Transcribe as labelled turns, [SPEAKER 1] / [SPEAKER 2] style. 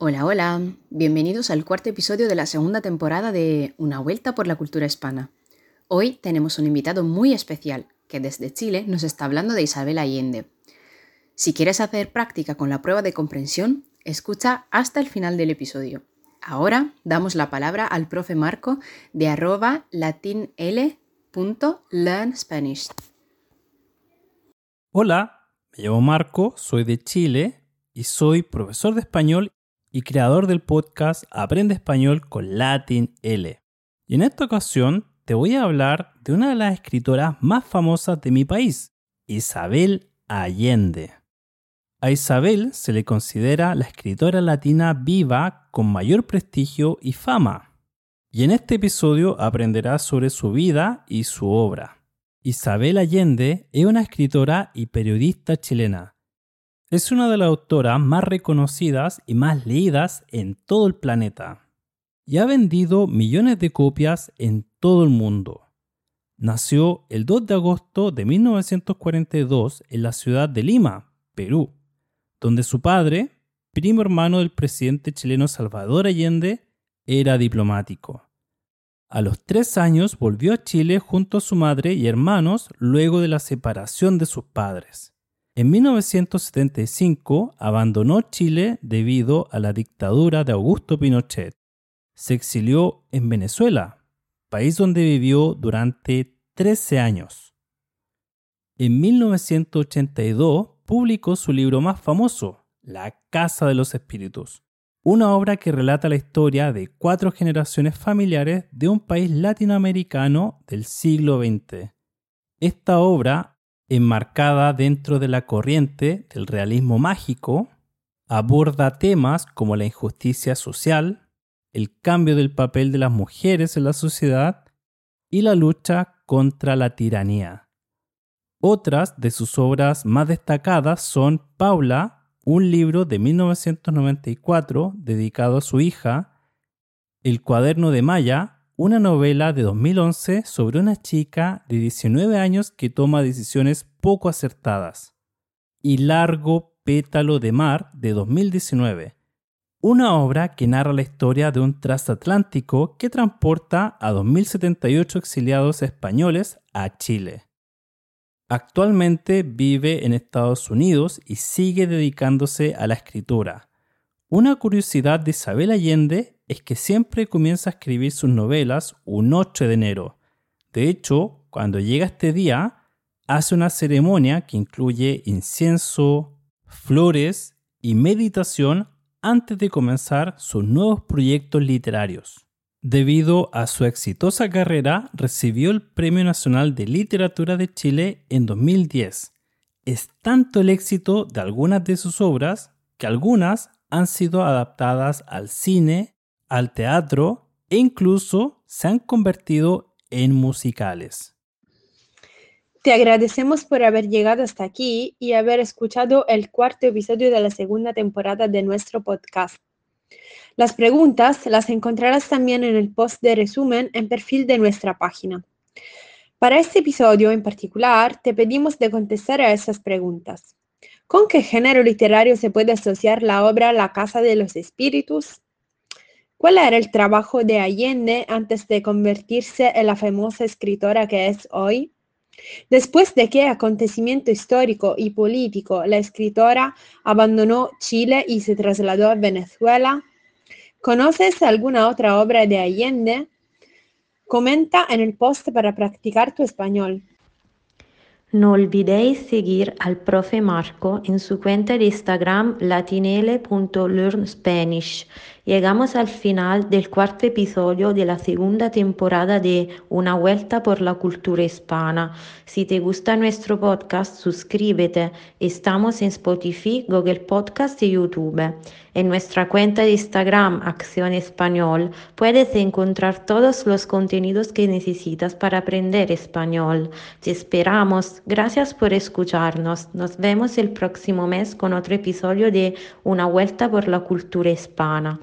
[SPEAKER 1] Hola, hola, bienvenidos al cuarto episodio de la segunda temporada de Una vuelta por la cultura hispana. Hoy tenemos un invitado muy especial que desde Chile nos está hablando de Isabel Allende. Si quieres hacer práctica con la prueba de comprensión, escucha hasta el final del episodio. Ahora damos la palabra al profe Marco de arroba latinl.learnspanish.
[SPEAKER 2] Hola, me llamo Marco, soy de Chile y soy profesor de español y creador del podcast Aprende Español con Latin L. Y en esta ocasión te voy a hablar de una de las escritoras más famosas de mi país, Isabel Allende. A Isabel se le considera la escritora latina viva con mayor prestigio y fama. Y en este episodio aprenderás sobre su vida y su obra. Isabel Allende es una escritora y periodista chilena es una de las autoras más reconocidas y más leídas en todo el planeta. Y ha vendido millones de copias en todo el mundo. Nació el 2 de agosto de 1942 en la ciudad de Lima, Perú, donde su padre, primo hermano del presidente chileno Salvador Allende, era diplomático. A los tres años volvió a Chile junto a su madre y hermanos luego de la separación de sus padres. En 1975 abandonó Chile debido a la dictadura de Augusto Pinochet. Se exilió en Venezuela, país donde vivió durante 13 años. En 1982 publicó su libro más famoso, La Casa de los Espíritus, una obra que relata la historia de cuatro generaciones familiares de un país latinoamericano del siglo XX. Esta obra enmarcada dentro de la corriente del realismo mágico, aborda temas como la injusticia social, el cambio del papel de las mujeres en la sociedad y la lucha contra la tiranía. Otras de sus obras más destacadas son Paula, un libro de 1994 dedicado a su hija, El cuaderno de Maya, una novela de 2011 sobre una chica de 19 años que toma decisiones poco acertadas. Y Largo Pétalo de Mar de 2019, una obra que narra la historia de un transatlántico que transporta a 2.078 exiliados españoles a Chile. Actualmente vive en Estados Unidos y sigue dedicándose a la escritura. Una curiosidad de Isabel Allende es que siempre comienza a escribir sus novelas un 8 de enero. De hecho, cuando llega este día, hace una ceremonia que incluye incienso, flores y meditación antes de comenzar sus nuevos proyectos literarios. Debido a su exitosa carrera, recibió el Premio Nacional de Literatura de Chile en 2010. Es tanto el éxito de algunas de sus obras que algunas han sido adaptadas al cine al teatro e incluso se han convertido en musicales.
[SPEAKER 3] Te agradecemos por haber llegado hasta aquí y haber escuchado el cuarto episodio de la segunda temporada de nuestro podcast. Las preguntas las encontrarás también en el post de resumen en perfil de nuestra página. Para este episodio en particular, te pedimos de contestar a esas preguntas. ¿Con qué género literario se puede asociar la obra La Casa de los Espíritus? ¿Cuál era el trabajo de Allende antes de convertirse en la famosa escritora que es hoy? Después de qué acontecimiento histórico y político la escritora abandonó Chile y se trasladó a Venezuela? ¿Conoces alguna otra obra de Allende? Comenta en el post para practicar tu español.
[SPEAKER 4] No olvidéis seguir al profe Marco en su cuenta de Instagram latinele.learnspanish. Llegamos al final del cuarto episodio de la segunda temporada de Una vuelta por la cultura hispana. Si te gusta nuestro podcast, suscríbete. Estamos en Spotify, Google Podcast y YouTube. En nuestra cuenta de Instagram, Acción Español, puedes encontrar todos los contenidos que necesitas para aprender español. Te esperamos. Gracias por escucharnos. Nos vemos el próximo mes con otro episodio de Una vuelta por la cultura hispana.